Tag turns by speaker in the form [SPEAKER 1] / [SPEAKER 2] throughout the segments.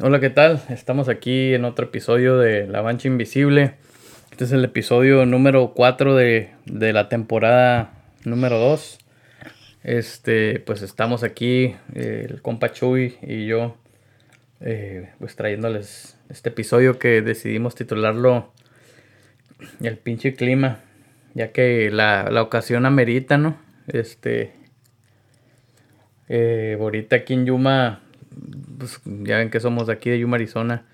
[SPEAKER 1] Hola, ¿qué tal? Estamos aquí en otro episodio de La Mancha Invisible. Este es el episodio número 4 de, de la temporada número 2. Este, pues estamos aquí, eh, el compa Chuy y yo, eh, pues trayéndoles este episodio que decidimos titularlo El pinche clima, ya que la, la ocasión amerita, ¿no? Este, eh, ahorita aquí en Yuma, pues ya ven que somos de aquí de Yuma, Arizona.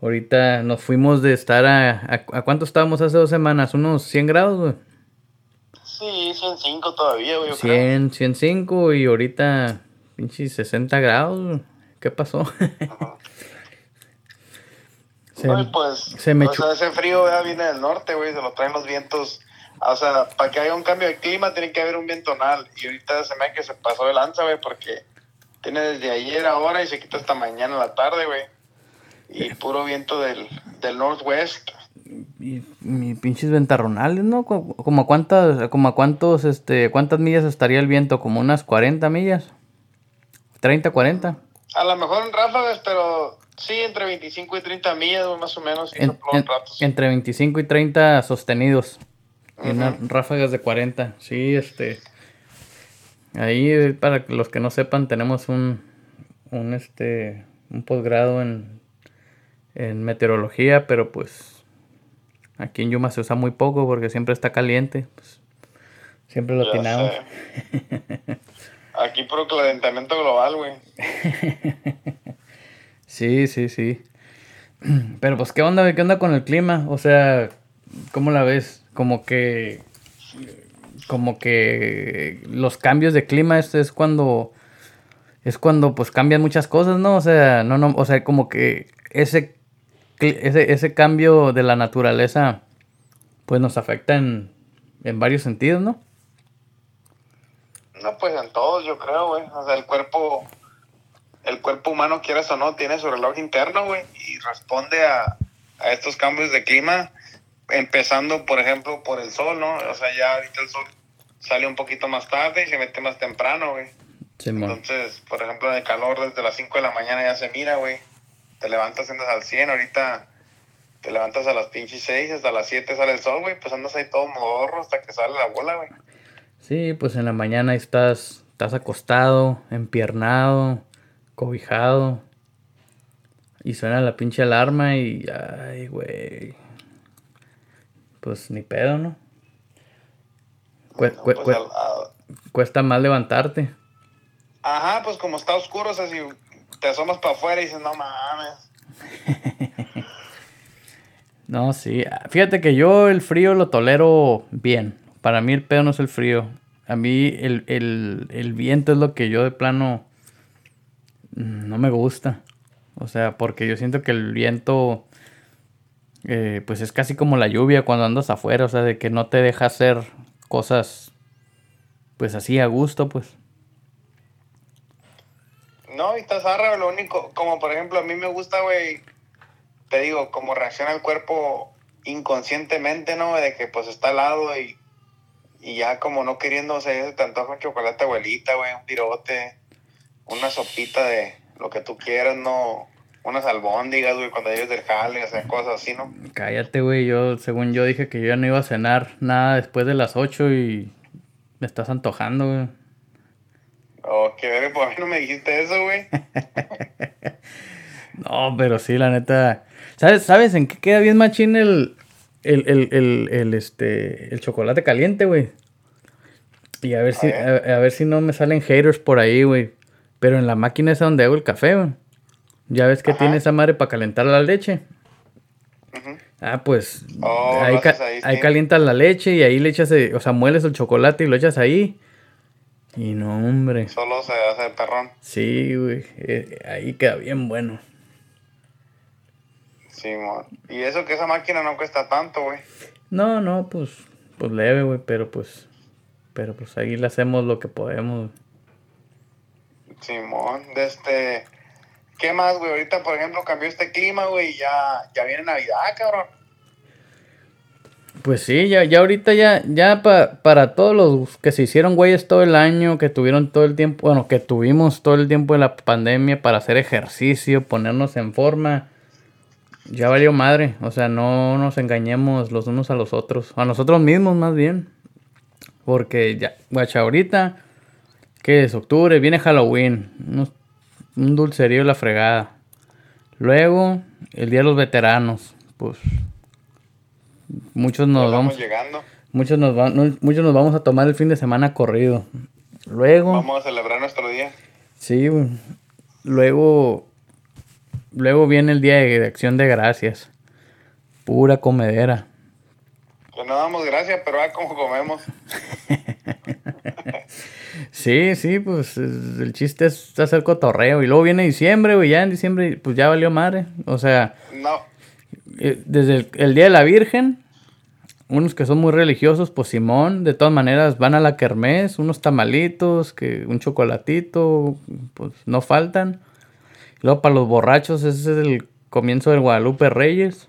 [SPEAKER 1] Ahorita nos fuimos de estar a, a, ¿a cuánto estábamos hace dos semanas? ¿Unos 100 grados, güey?
[SPEAKER 2] Sí, 105 todavía, güey. yo
[SPEAKER 1] 100, 105 y ahorita pinche 60 grados. güey. ¿Qué pasó? se,
[SPEAKER 2] No, pues,
[SPEAKER 1] se me
[SPEAKER 2] o sea, ese frío ya viene del norte, güey, se lo traen los vientos. O sea, para que haya un cambio de clima tiene que haber un vientonal. Y ahorita se me que se pasó de lanza, güey, porque tiene desde ayer ahora y se quita hasta mañana en la tarde, güey. Y puro viento del, del northwest.
[SPEAKER 1] y, mi pinches ventarronales, ¿no? Co- Como a cuántas, como a cuántos, este, cuántas millas estaría el viento, como unas 40 millas. 30, 40.
[SPEAKER 2] A lo mejor en ráfagas, pero sí, entre 25 y 30 millas, más o menos. Y
[SPEAKER 1] En- en-
[SPEAKER 2] ratos.
[SPEAKER 1] entre 25 y 30 sostenidos. Y
[SPEAKER 2] Ujú.
[SPEAKER 1] unas ráfagas de 40. Sí, este. Ahí, eh, para los que no sepan, tenemos un, un, este, un posgrado en, en meteorología, pero pues aquí en Yuma se usa muy poco porque siempre está caliente. pues, siempre lo atinamos.
[SPEAKER 2] Aquí puro calentamiento global, güey.
[SPEAKER 1] Sí, sí, sí. Pero pues, ¿qué onda? ¿Qué onda con el clima? O sea, ¿cómo la ves? Como que... Como que los cambios de clima es, es cuando... Es cuando pues cambian muchas cosas, ¿no? O sea, no, no, o sea, como que ese, ese, ese cambio de la naturaleza pues nos afecta en, en varios sentidos, ¿no?
[SPEAKER 2] No, pues en todos, yo creo, güey. O sea, el cuerpo, el cuerpo humano, quieras o no, tiene su reloj interno, güey, y responde a, a estos cambios de clima, empezando, por ejemplo, por el sol, ¿no? O sea, ya ahorita el sol sale un poquito más tarde y se mete más temprano, güey.
[SPEAKER 1] Simón.
[SPEAKER 2] Entonces, por ejemplo, en el calor desde las 5 de la mañana ya se mira, güey. Te levantas, andas al 100, ahorita te levantas a las pinches 6, hasta las 7 sale el sol, güey, pues andas ahí todo modorro hasta que sale la bola, güey.
[SPEAKER 1] Sí, pues en la mañana estás, estás acostado, empiernado, cobijado. Y suena la pinche alarma y... Ay, güey. Pues ni pedo, ¿no?
[SPEAKER 2] No, pues, a-
[SPEAKER 1] cuesta más levantarte.
[SPEAKER 2] Ajá, pues como está oscuro, o sea, si te asomas para afuera y dices, no mames.
[SPEAKER 1] No, sí. Fíjate que yo el frío lo tolero bien. Para mí el pedo no es el frío. A mí el, el, el viento es lo que yo de plano no me gusta. O sea, porque yo siento que el viento eh, pues es casi como la lluvia cuando andas afuera. O sea, de que no te deja hacer cosas pues así a gusto, pues.
[SPEAKER 2] No, y estás zarra, lo único, como por ejemplo, a mí me gusta, güey, te digo, como reacciona el cuerpo inconscientemente, ¿no? De que pues está helado y, y ya como no ya se te antoja un chocolate abuelita, güey, un pirote, una sopita de lo que tú quieras, ¿no? Unas albóndigas, güey, cuando llegues del jale, o sea, cosas así, ¿no?
[SPEAKER 1] Cállate, güey. Yo, según yo, dije que yo ya no iba a cenar nada después de las 8 y me estás antojando, güey.
[SPEAKER 2] Oh, qué verga, por mí no me dijiste eso, güey.
[SPEAKER 1] No, pero sí, la neta. ¿Sabes, ¿sabes en qué queda bien machín el, el, el, el, el, este, el chocolate caliente, güey? Y a ver, si, a,
[SPEAKER 2] ver.
[SPEAKER 1] a ver si no me salen haters por ahí, güey. Pero en la máquina esa donde hago el café, güey. Ya ves que
[SPEAKER 2] Ajá.
[SPEAKER 1] tiene esa madre para calentar la leche. Ah, pues
[SPEAKER 2] Oh,
[SPEAKER 1] ahí, ca-
[SPEAKER 2] ahí,
[SPEAKER 1] ahí
[SPEAKER 2] sí.
[SPEAKER 1] calientas la leche y ahí le echas, eh, o sea, mueles el chocolate y lo echas ahí. Y no, hombre.
[SPEAKER 2] Solo se hace el perrón.
[SPEAKER 1] Sí, güey. eh, ahí queda bien bueno.
[SPEAKER 2] Sí. Y eso que esa máquina no cuesta tanto, güey.
[SPEAKER 1] No, no, pues, pues leve, güey, pero pues, pero pues ahí le hacemos lo que podemos.
[SPEAKER 2] Simón, de este. ¿Qué más, güey? Ahorita, por ejemplo, cambió este clima, güey, y ya, ya viene Navidad, cabrón.
[SPEAKER 1] Pues sí, ya, ya ahorita ya, ya para todos los que se hicieron güeyes todo el año, que tuvieron todo el tiempo, bueno, que tuvimos todo el tiempo de la pandemia para hacer ejercicio, ponernos en forma, ya valió madre. O sea, no nos engañemos los unos a los otros, a nosotros mismos más bien. Porque ya, guacha, ahorita, que es octubre, viene Halloween, un dulcerío la fregada. Luego, el Día de los Veteranos, pues Muchos nos vamos, llegando. Muchos nos, muchos nos vamos a tomar el fin de semana corrido. Luego.
[SPEAKER 2] Vamos a celebrar nuestro día.
[SPEAKER 1] Sí, luego. Luego viene el día de, acción de gracias. Pura comedera.
[SPEAKER 2] Pues no damos gracias, pero a como comemos.
[SPEAKER 1] sí, sí, pues el chiste es hacer cotorreo. Y luego viene diciembre, y ya en diciembre, pues ya valió madre. O sea. No. Eh, desde el, Día de la Virgen, unos que son muy religiosos, pues Simón, de todas maneras van a la kermés, unos tamalitos, que un chocolatito, pues no faltan. luego para los borrachos, ese es el comienzo del Guadalupe Reyes.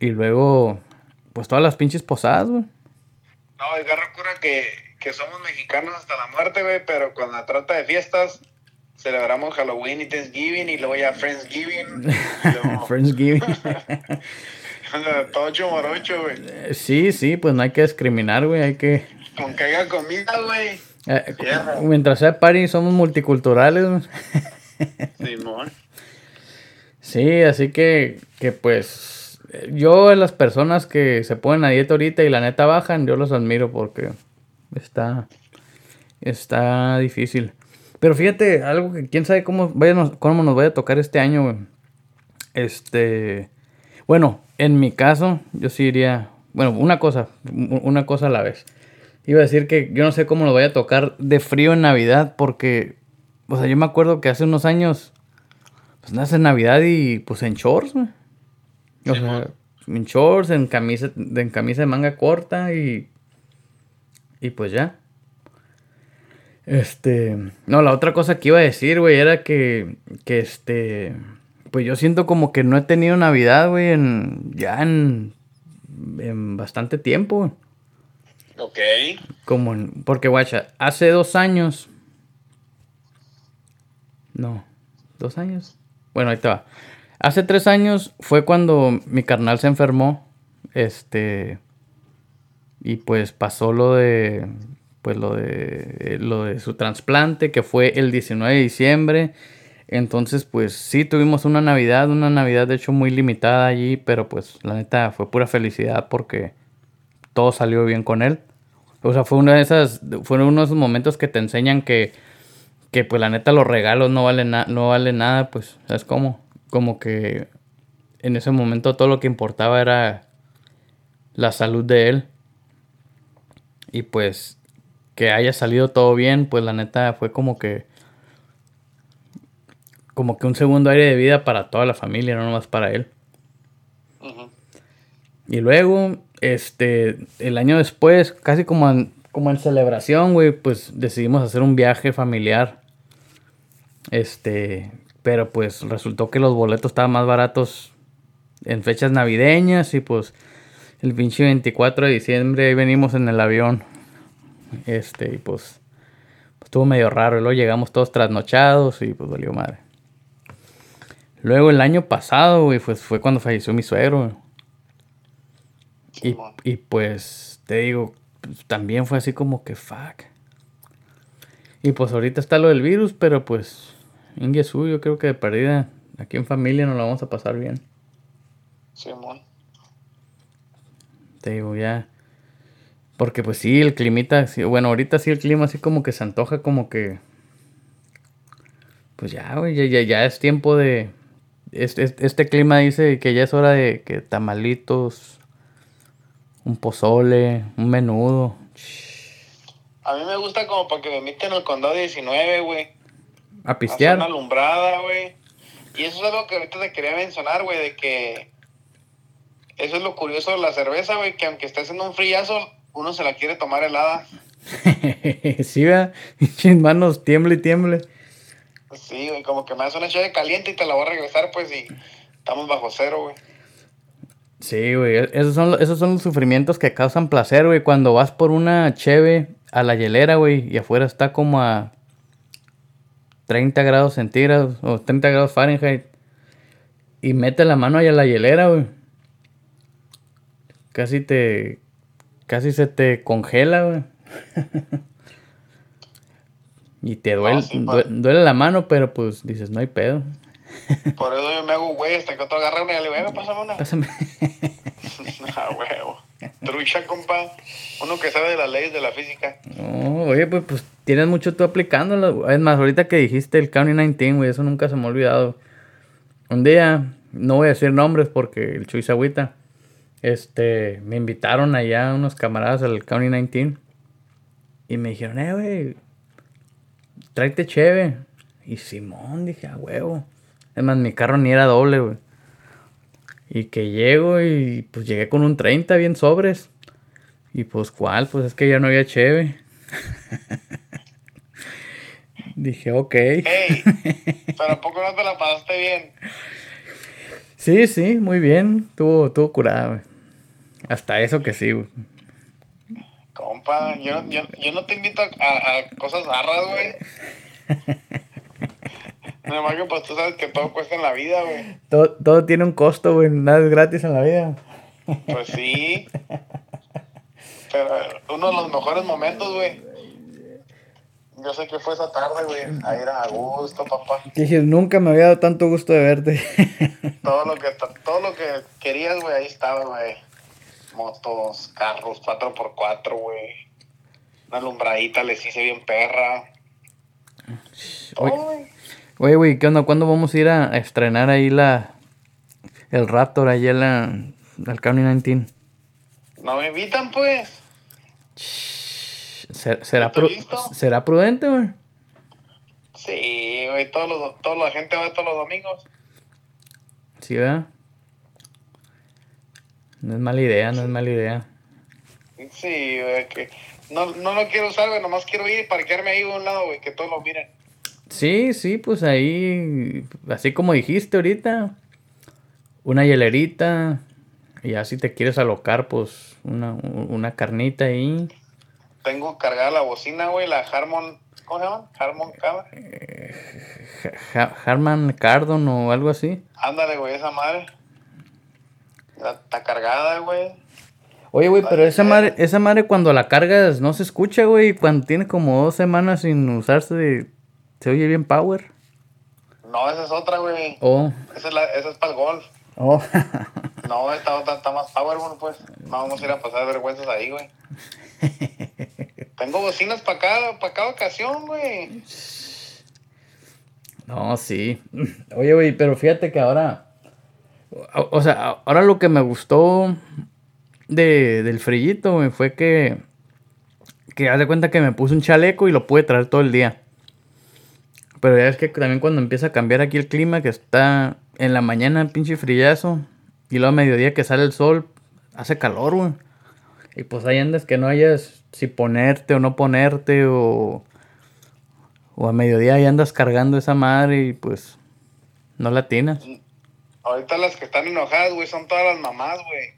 [SPEAKER 1] Y luego, pues todas las pinches posadas, güey.
[SPEAKER 2] No, es recuerda que, que somos mexicanos hasta la muerte, güey, pero cuando se trata de fiestas, celebramos Halloween y Thanksgiving y luego ya Friendsgiving. Friendsgiving. Todo ocho morocho, güey.
[SPEAKER 1] Eh, sí, sí, pues no hay que discriminar, güey, hay que...
[SPEAKER 2] Con que haya comida, güey.
[SPEAKER 1] Eh, mientras sea party, somos multiculturales. Simón. Sí, así que, que pues yo las personas que se ponen a dieta ahorita y la neta bajan, yo los admiro porque está, está difícil. Pero fíjate, algo que quién sabe cómo, cómo nos vaya a tocar este año, güey. Este. Bueno, en mi caso, yo sí iría. Bueno, una cosa, una cosa a la vez. Iba a decir que yo no sé cómo nos vaya a tocar de frío en Navidad, porque. O sea, yo me acuerdo que hace unos años. Pues nace Navidad y pues en shorts, güey. O sea, en shorts, en camisa, en camisa de manga corta y. Y pues ya. Este, no, la otra cosa que iba a decir, güey, era que, que este, pues yo siento como que no he tenido Navidad, güey, en, ya en, en bastante tiempo. Ok. Como, porque, guacha, hace dos años, no, dos años, bueno, ahí te va. Hace tres años fue cuando mi carnal se enfermó, este, y pues pasó lo de pues lo de, lo de su trasplante, que fue el 19 de diciembre. Entonces, pues sí, tuvimos una Navidad, una Navidad de hecho muy limitada allí, pero pues la neta fue pura felicidad porque todo salió bien con él. O sea, fue una de esas, fueron uno de esos momentos que te enseñan que, que pues la neta los regalos no valen, no valen nada, pues, ¿sabes cómo? Como que en ese momento todo lo que importaba era la salud de él. Y pues que haya salido todo bien, pues la neta fue como que como que un segundo aire de vida para toda la familia, no nomás para él. Y luego, este, el año después, casi como en, como en celebración, güey, pues decidimos hacer un viaje familiar. Este, pero pues resultó que los boletos estaban más baratos en fechas navideñas y pues el pinche 24 de diciembre ahí venimos en el avión este, y pues, pues, estuvo medio raro. Y luego llegamos todos trasnochados y pues valió madre. Luego el año pasado, güey, pues fue cuando falleció mi suegro. Y, y, pues, te digo, pues, también fue así como que fuck. Y pues ahorita está lo del virus, pero pues, Ingesu, yo creo que de perdida, aquí en familia nos la vamos a pasar bien. Simón. Te digo, ya porque pues sí, el climita, bueno, ahorita sí el clima así como que se antoja como que... Pues ya, güey, ya, ya, es tiempo de... Este, este, clima dice que ya es hora de que tamalitos, un pozole, un menudo.
[SPEAKER 2] A mí me gusta como para que me emiten el condado 19, güey.
[SPEAKER 1] A pistear.
[SPEAKER 2] una alumbrada, güey. Y eso es algo que ahorita te quería mencionar, güey, de que... Eso es lo curioso de la cerveza, güey, que aunque estés en un friazo, uno se la quiere tomar helada.
[SPEAKER 1] sí, mis manos tiemble y tiemble.
[SPEAKER 2] Sí, güey, como que me das una chave caliente y te la voy a regresar, pues, y estamos bajo cero, güey.
[SPEAKER 1] Sí, güey. e-, Esos son, esos son los sufrimientos que causan placer, güey. Cuando vas por una cheve a la hielera, güey, y afuera está como a 30 grados centígrados o 30 grados Fahrenheit. Y mete la mano ahí a la hielera, güey. Casi te. Casi se te congela, güey. y te duele,
[SPEAKER 2] sí, pa.
[SPEAKER 1] duele la mano, pero pues dices, no hay pedo.
[SPEAKER 2] Por eso yo me hago güey hasta que otro agarra una y le digo, "Venga, pásame una.
[SPEAKER 1] Pásame.
[SPEAKER 2] ah, huevo. Trucha, compa. Uno que sabe de las leyes de la física.
[SPEAKER 1] No, oye, pues, pues tienes mucho tú aplicándolo. Es más, ahorita que dijiste el County 19, güey, eso nunca se me ha olvidado. Un día, no voy a decir nombres porque el Chuy se agüita. Este, me invitaron allá unos camaradas al County 19 y me dijeron, eh, güey, tráete cheve. Y Simón, dije, a huevo. Es más, mi carro ni era doble, güey. Y que llego y pues llegué con un 30 bien sobres. Y pues, ¿cuál? Pues es que ya no había cheve. Dije, ok.
[SPEAKER 2] Ey, pero ¿a poco no te la pasaste bien?
[SPEAKER 1] Sí, sí, muy bien. Tuvo, tuvo curada, güey. Hasta eso que sí, güey.
[SPEAKER 2] Compa, yo, yo, yo no te invito a, cosas zarras, güey. Nada más que pues tú sabes que todo cuesta en la vida, güey.
[SPEAKER 1] Todo, todo tiene un costo, güey. Nada es gratis en la vida.
[SPEAKER 2] Pues sí. Pero uno de los mejores momentos, güey. Yo sé que fue esa tarde, güey. Ahí era a gusto, papá.
[SPEAKER 1] Dije, nunca me había dado tanto gusto de verte.
[SPEAKER 2] Todo lo que, todo lo que querías, güey, ahí estaba, güey. Motos, carros, 4x4, güey. Una alumbradita les hice bien perra.
[SPEAKER 1] Oye. Güey. ¿qué onda? ¿Cuándo vamos a ir a, a estrenar ahí la... El Raptor allá en la... Al County 19?
[SPEAKER 2] No me invitan, pues.
[SPEAKER 1] ¿Será, será,
[SPEAKER 2] ¿Está
[SPEAKER 1] pru-
[SPEAKER 2] listo?
[SPEAKER 1] ¿será prudente, güey?
[SPEAKER 2] Sí, güey, todos los, toda la gente va todos los domingos.
[SPEAKER 1] Sí, ¿verdad? No es mala idea, no es mala idea.
[SPEAKER 2] Sí, güey, que no, no lo quiero usar, güey, nomás quiero ir y parquearme ahí a un lado, güey, que todos lo miren.
[SPEAKER 1] Sí, sí, pues ahí, así como dijiste ahorita, una hielerita, y ya si te quieres alocar, pues una, una carnita ahí.
[SPEAKER 2] Tengo cargada la bocina, güey, la Harmon, ¿cómo se llama? Harmon Cava.
[SPEAKER 1] Ja- Ja- Harman Kardon o algo así.
[SPEAKER 2] Ándale, güey, esa madre. Está cargada, güey.
[SPEAKER 1] Oye, güey, pero esa madre, esa madre cuando la cargas no se escucha, güey. Cuando tiene como dos semanas sin usarse, se oye bien power.
[SPEAKER 2] No, esa es otra, güey.
[SPEAKER 1] Oh,
[SPEAKER 2] Esa es, la, esa es para el golf.
[SPEAKER 1] Oh.
[SPEAKER 2] No, otra está más power, bueno, pues. No vamos a ir a pasar vergüenzas ahí, güey. Tengo bocinas para cada, para cada ocasión, güey.
[SPEAKER 1] No, sí. Oye, güey, pero fíjate que ahora. O, o sea, ahora lo que me gustó de, del frillito, güey, fue que. Que haz de cuenta que me puse un chaleco y lo pude traer todo el día. Pero ya es que también cuando empieza a cambiar aquí el clima, que está en la mañana pinche frillazo, y luego a mediodía que sale el sol, hace calor, güey. Y pues ahí andas que no hayas si ponerte o no ponerte, o. O a mediodía ahí andas cargando esa madre y pues no la tienes.
[SPEAKER 2] Ahorita las que están enojadas, güey, son todas las mamás, güey.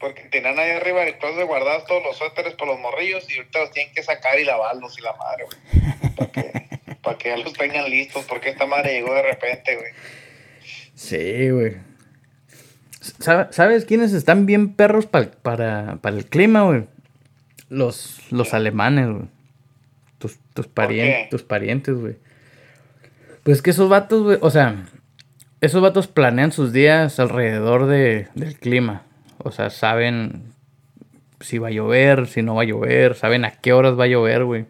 [SPEAKER 2] Porque tenían ahí arriba closet guardados todos los suéteres por los morrillos y ahorita los tienen que sacar y lavarlos y la madre, güey. Para que, para que los tengan listos, porque esta madre llegó de repente, güey.
[SPEAKER 1] Sí, güey. ¿Sabe- ¿Sabes quiénes están bien perros para, para el clima, güey? Los, los alemanes, güey. Tus, tus, parien- tus parientes, güey. Pues que esos vatos, güey, o sea, esos vatos planean sus días alrededor de, del clima. O sea, saben si va a llover, si no va a llover, saben a qué horas va a llover, güey.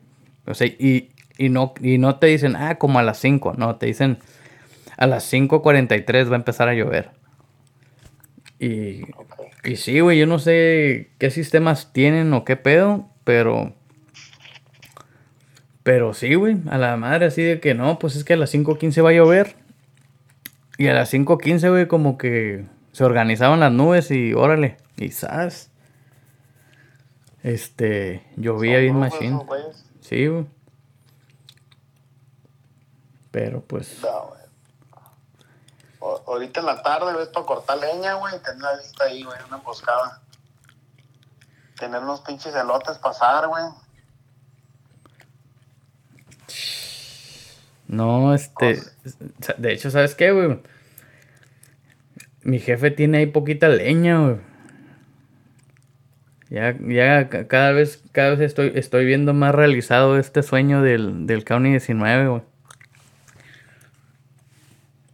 [SPEAKER 1] O sea, y, y, no, y no te dicen, ah, como a las 5, no, te dicen, a las 5.43 va a empezar a llover. Y, y sí, güey, yo no sé qué sistemas tienen o qué pedo, pero... Pero sí, güey, a la madre así de que no, pues es que a las 5.15 va a llover. Y a las 5.15, güey, como que se organizaban las nubes y órale, y ¿sabes? Este, llovía bien
[SPEAKER 2] güeyes.
[SPEAKER 1] Sí, güey. Pero pues...
[SPEAKER 2] No, ahorita en la tarde, ves, para cortar leña, güey, tener la lista ahí, güey, una emboscada. Tener unos pinches elotes pasar, güey.
[SPEAKER 1] No, este. De hecho, ¿sabes qué, güey? Mi jefe tiene ahí poquita leña, güey. Ya, ya cada vez, cada vez estoy, estoy viendo más realizado este sueño del, del County 19, güey.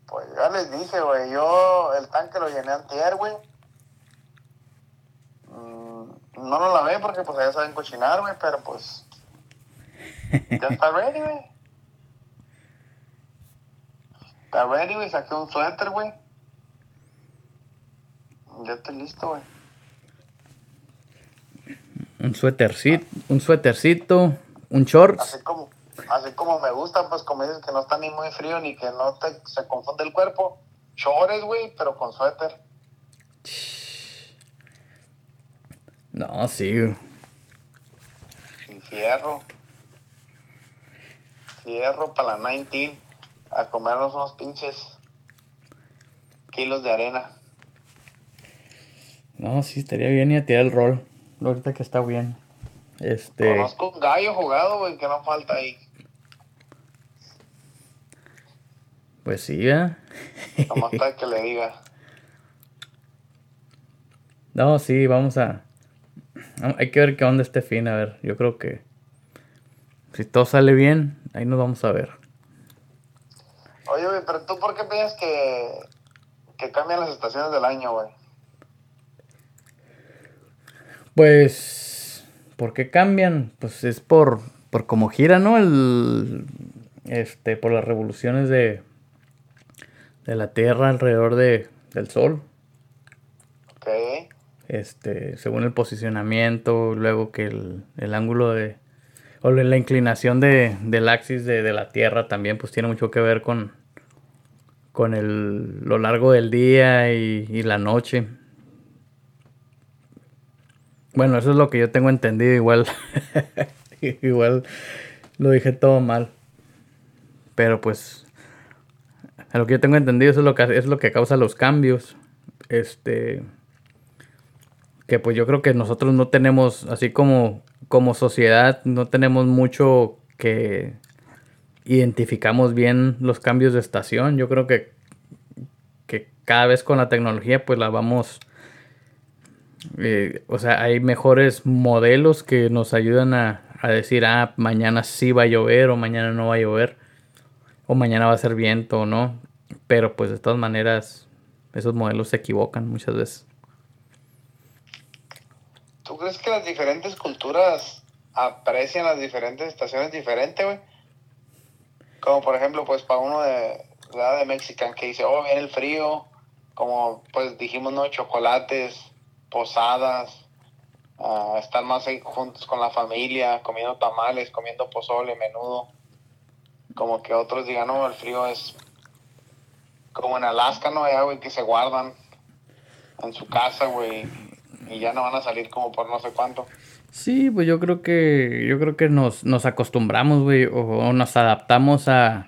[SPEAKER 2] Pues ya les dije, güey, yo el tanque lo llené antier, güey. Mm, no lo lavé porque pues ya saben cocinar, güey, pero pues ya está ready, güey. Está ready, güey, saqué un suéter, güey. Ya estoy listo, güey.
[SPEAKER 1] Un suétercito, un suétercito, un shorts.
[SPEAKER 2] Así como, así como me gusta, pues como dices que no está ni muy frío ni que no te, se confunde el cuerpo. Shorts, güey, pero con suéter.
[SPEAKER 1] No, sí.
[SPEAKER 2] Y fierro. Fierro para la 19. A comernos unos pinches kilos de arena.
[SPEAKER 1] No, sí, estaría bien y a tirar el rol. Ahorita que está bien. Este.
[SPEAKER 2] Conozco un gallo jugado, güey, que no falta ahí.
[SPEAKER 1] Pues sí, ¿eh?
[SPEAKER 2] Nomás para que le diga.
[SPEAKER 1] No, sí, vamos a. Hay que ver qué onda este fin, a ver. Yo creo que. Si todo sale bien, ahí nos vamos a ver.
[SPEAKER 2] Oye, güey, pero tú, ¿por qué piensas que, que cambian las estaciones del año, güey?
[SPEAKER 1] Pues. ¿Por qué cambian? Pues es por. Por cómo gira, ¿no? El. Este. Por las revoluciones de. De la Tierra alrededor de, del Sol.
[SPEAKER 2] Ok.
[SPEAKER 1] Este. Según el posicionamiento. Luego que el, el ángulo de. O la inclinación de, del axis de, de la Tierra también, pues tiene mucho que ver con. Con el, lo largo del día y, y la noche. Bueno, eso es lo que yo tengo entendido. Igual, igual lo dije todo mal. Pero pues, a lo que yo tengo entendido, eso es lo que es lo que causa los cambios. Este, que pues yo creo que nosotros no tenemos, así como como sociedad, no tenemos mucho que identificamos bien los cambios de estación. Yo creo que que cada vez con la tecnología, pues la vamos eh, o sea, hay mejores modelos que nos ayudan a, a, decir, ah, mañana sí va a llover o mañana no va a llover, o mañana va a ser viento o no. Pero pues de todas maneras, esos modelos se equivocan muchas veces.
[SPEAKER 2] ¿Tú crees que las diferentes culturas aprecian las diferentes estaciones diferentes, güey? Como por ejemplo, pues para uno de, de, Mexican que dice, oh, viene el frío, como pues dijimos, no, chocolates, posadas, uh, estar más juntos con la familia, comiendo tamales, comiendo pozole, menudo. Como que otros digan, no, el frío es como en Alaska, ¿no? Allá, güey, que se guardan en su casa, güey, y ya no van a salir como por no sé cuánto.
[SPEAKER 1] Sí, pues yo creo que yo creo que nos, nos acostumbramos, güey, o, nos adaptamos a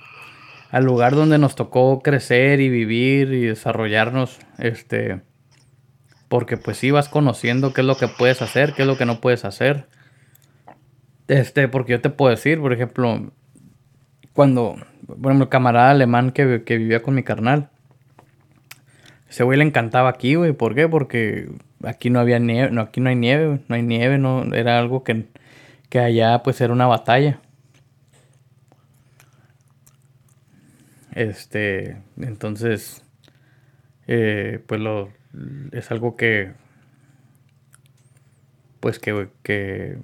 [SPEAKER 1] al lugar donde nos tocó crecer y vivir y desarrollarnos, este, porque pues sí vas conociendo qué es lo que puedes hacer, qué es lo que no puedes hacer. Este, porque yo te puedo decir, por ejemplo, cuando, bueno, el camarada alemán que, que vivía con mi carnal, ese güey le encantaba aquí, güey. ¿Por qué? Porque aquí no había nieve, no, aquí no hay nieve, no hay nieve, no, era algo que, que allá pues era una batalla. Este, entonces, eh, pues lo, es algo que, pues que, que,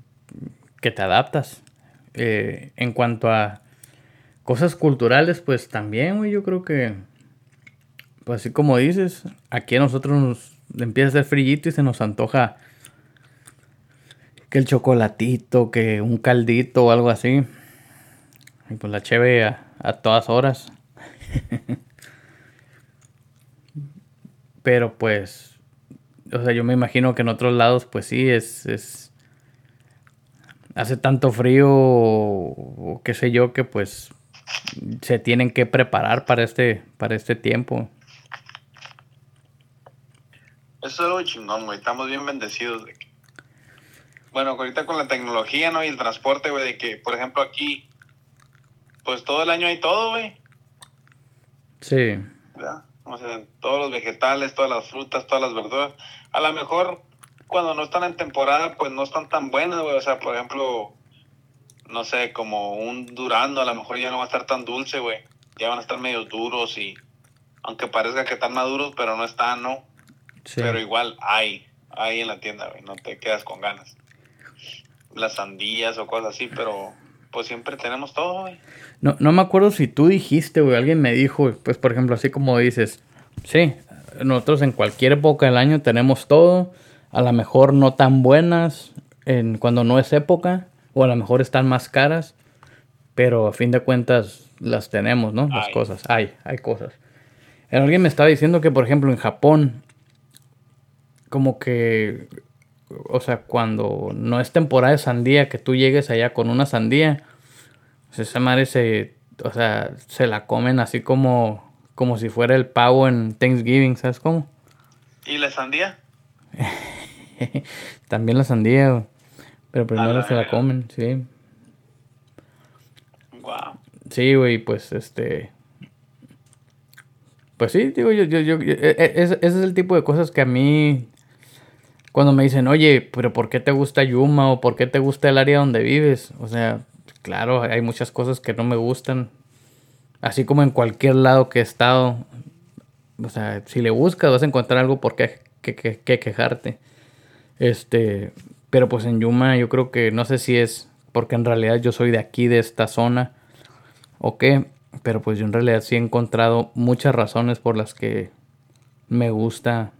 [SPEAKER 1] te adaptas. Eh, en cuanto a cosas culturales, pues también, güey, yo creo que, pues así como dices, aquí a nosotros nos empieza a hacer frillito y se nos antoja que el chocolatito, que un caldito o algo así. Y pues la cheve a, a todas horas. Pero pues, o sea, yo me imagino que en otros lados, pues sí, es, es hace tanto frío o, o qué sé yo que pues se tienen que preparar para este, para este tiempo.
[SPEAKER 2] Eso es algo chingón, güey. Estamos bien bendecidos de que... Bueno, ahorita con la tecnología, ¿no? Y el transporte, güey, de que, por ejemplo, aquí, pues todo el año hay todo, güey.
[SPEAKER 1] Sí.
[SPEAKER 2] ¿verdad? O sea, todos los vegetales, todas las frutas, todas las verduras. A lo mejor cuando no están en temporada, pues no están tan buenas, güey. O sea, por ejemplo, no sé, como un durando, a lo mejor ya no va a estar tan dulce, güey. Ya van a estar medio duros y aunque parezca que están maduros, pero no están, ¿no?
[SPEAKER 1] Sí.
[SPEAKER 2] Pero igual hay, hay en la tienda, güey. No te quedas con ganas. Las sandías o cosas así, pero pues siempre tenemos todo, güey.
[SPEAKER 1] No, no me acuerdo si tú dijiste, güey, alguien me dijo, pues por ejemplo, así como dices, sí, nosotros en cualquier época del año tenemos todo, a lo mejor no tan buenas en cuando no es época, o a lo mejor están más caras, pero a fin de cuentas las tenemos, ¿no? Las
[SPEAKER 2] Hay.
[SPEAKER 1] cosas, hay, hay cosas. Eh, Alguien me estaba diciendo que, por ejemplo, en Japón, como que, o sea, cuando no es temporada de sandía, que tú llegues allá con una sandía, pues esa madre se, o sea, se la comen así como, como si fuera el pavo en Thanksgiving, ¿sabes cómo?
[SPEAKER 2] ¿Y la sandía?
[SPEAKER 1] También la sandía, güey. Pero primero
[SPEAKER 2] la
[SPEAKER 1] se la comen, sí.
[SPEAKER 2] Wow.
[SPEAKER 1] Sí, güey, pues este. Pues sí, digo, yo, yo, yo, e- e- ese, ese es el tipo de cosas que a mí. Cuando me dicen, oye, pero ¿por qué te gusta Yuma? o ¿por qué te gusta el área donde vives? O sea, claro, hay muchas cosas que no me gustan. Así como en cualquier lado que he estado. O sea, si le buscas, vas a encontrar algo por qué que, que- que quejarte. Este, pero pues en Yuma yo creo que no sé si es porque en realidad yo soy de aquí, de esta zona, o qué, pero pues yo en realidad sí he encontrado muchas razones por las que me gusta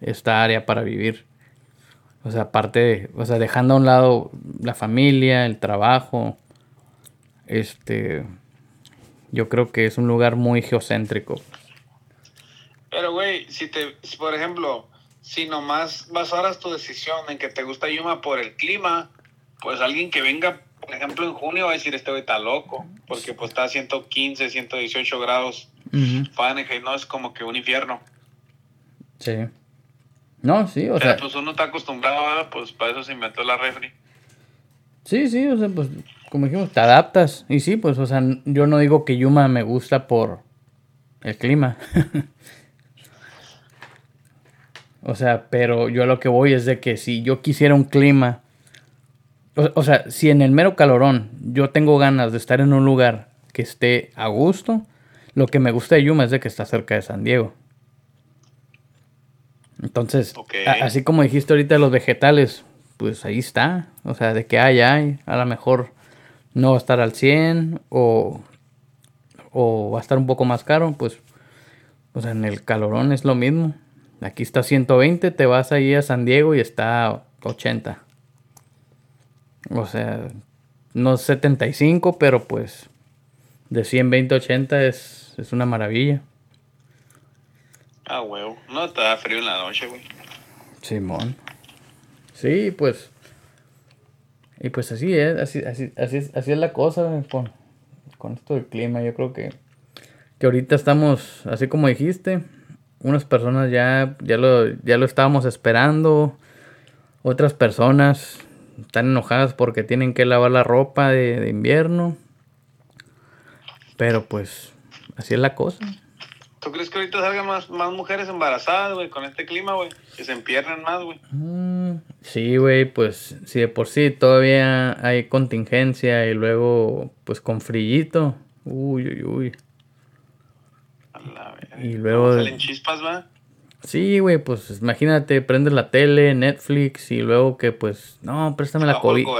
[SPEAKER 1] esta área para vivir. O sea, aparte, o sea, dejando a un lado la familia, el trabajo, este, yo creo que es un lugar muy geocéntrico.
[SPEAKER 2] Pero, güey, si te, si, por ejemplo, si nomás basaras tu decisión en que te gusta Yuma por el clima, pues alguien que venga, por ejemplo, en junio va a decir, este güey está loco, porque pues está a 115, 118 grados Fahrenheit, no es como que un infierno.
[SPEAKER 1] Sí. No, sí, o
[SPEAKER 2] Pero
[SPEAKER 1] sea,
[SPEAKER 2] pues uno está acostumbrado, ¿verdad? pues para eso se inventó la refri.
[SPEAKER 1] Sí, sí, o sea, pues como dijimos, te adaptas. Y sí, pues, o sea, yo no digo que Yuma me gusta por el clima. o sea, pero yo a lo que voy es de que si yo quisiera un clima, o, o sea, si en el mero calorón yo tengo ganas de estar en un lugar que esté a gusto, lo que me gusta de Yuma es de que está cerca de San Diego. Entonces, a- así como dijiste ahorita de los vegetales, pues ahí está. O sea, de que hay, hay. A lo mejor no va a estar al 100 o, o va a estar un poco más caro, pues, o sea, en el calorón es lo mismo. Aquí está 120, te vas ahí a San Diego y está 80. O sea, no 75, pero pues de 120 a 80 es, es una maravilla.
[SPEAKER 2] Ah, huevo. No te da frío en la noche, güey.
[SPEAKER 1] Simón. Sí, pues. Y pues así es, así, así, así es, así es la cosa con, con esto del clima. Yo creo que, que ahorita estamos, así como dijiste, unas personas ya, ya, lo, ya lo estábamos esperando. Otras personas están enojadas porque tienen que lavar la ropa de, de invierno. Pero pues, así es la cosa.
[SPEAKER 2] ¿Tú crees que ahorita salgan más, más mujeres embarazadas, güey, con este clima, güey? Que se empiernen más, güey.
[SPEAKER 1] Mm, Sí, güey, pues si de por sí todavía hay contingencia y luego pues con frillito. Uy, uy, uy. Y luego-
[SPEAKER 2] Salen chispas, va.
[SPEAKER 1] Sí, güey, pues imagínate, prendes la tele, Netflix y luego que pues, no, préstame la cobija,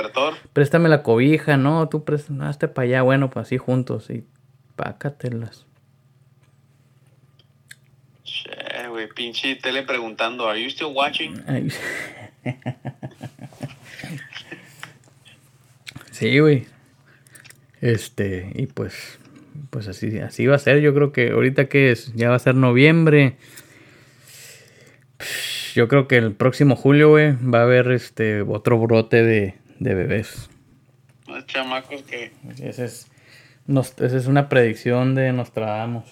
[SPEAKER 1] préstame la cobija, no, tú préstame, no, hazte para allá, bueno, pues así juntos y pácatelas.
[SPEAKER 2] Che, güey, pinche tele preguntando, ¿Are you still watching?
[SPEAKER 1] Sí, güey. Este, y pues, pues así, así va a ser. Yo creo que ahorita que es, ya va a ser noviembre. Yo creo que el próximo julio, güey, va a haber este otro brote de, de bebés.
[SPEAKER 2] Los chamacos que.
[SPEAKER 1] Esa es, nos- esa es una predicción de Nostradamus.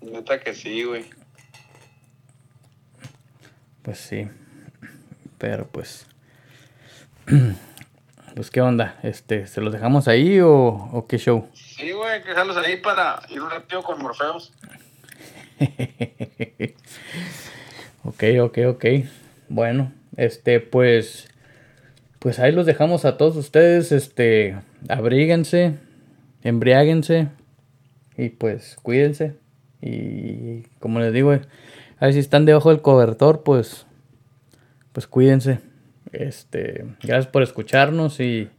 [SPEAKER 2] Neta que sí, güey.
[SPEAKER 1] Pues sí. Pero pues. Pues qué onda, este, ¿se los dejamos ahí o, o qué show?
[SPEAKER 2] Sí, güey, que dejarlos ahí para ir un ratito con Morfeos.
[SPEAKER 1] ok, ok, ok. Bueno, este, pues, pues ahí los dejamos a todos ustedes, este, abríguense, embriáguense y pues cuídense. Y como les digo, a ver si están debajo del cobertor, pues, pues cuídense. Este, gracias por escucharnos y,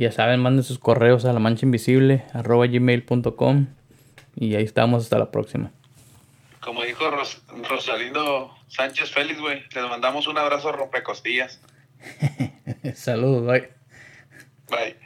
[SPEAKER 1] ya saben, manden sus correos a la mancha invisible arroba gmail.com y ahí estamos hasta la próxima.
[SPEAKER 2] Como dijo Rosalindo Sánchez Félix, güey, les mandamos un abrazo rompecostillas.
[SPEAKER 1] Saludos, bye.
[SPEAKER 2] Bye.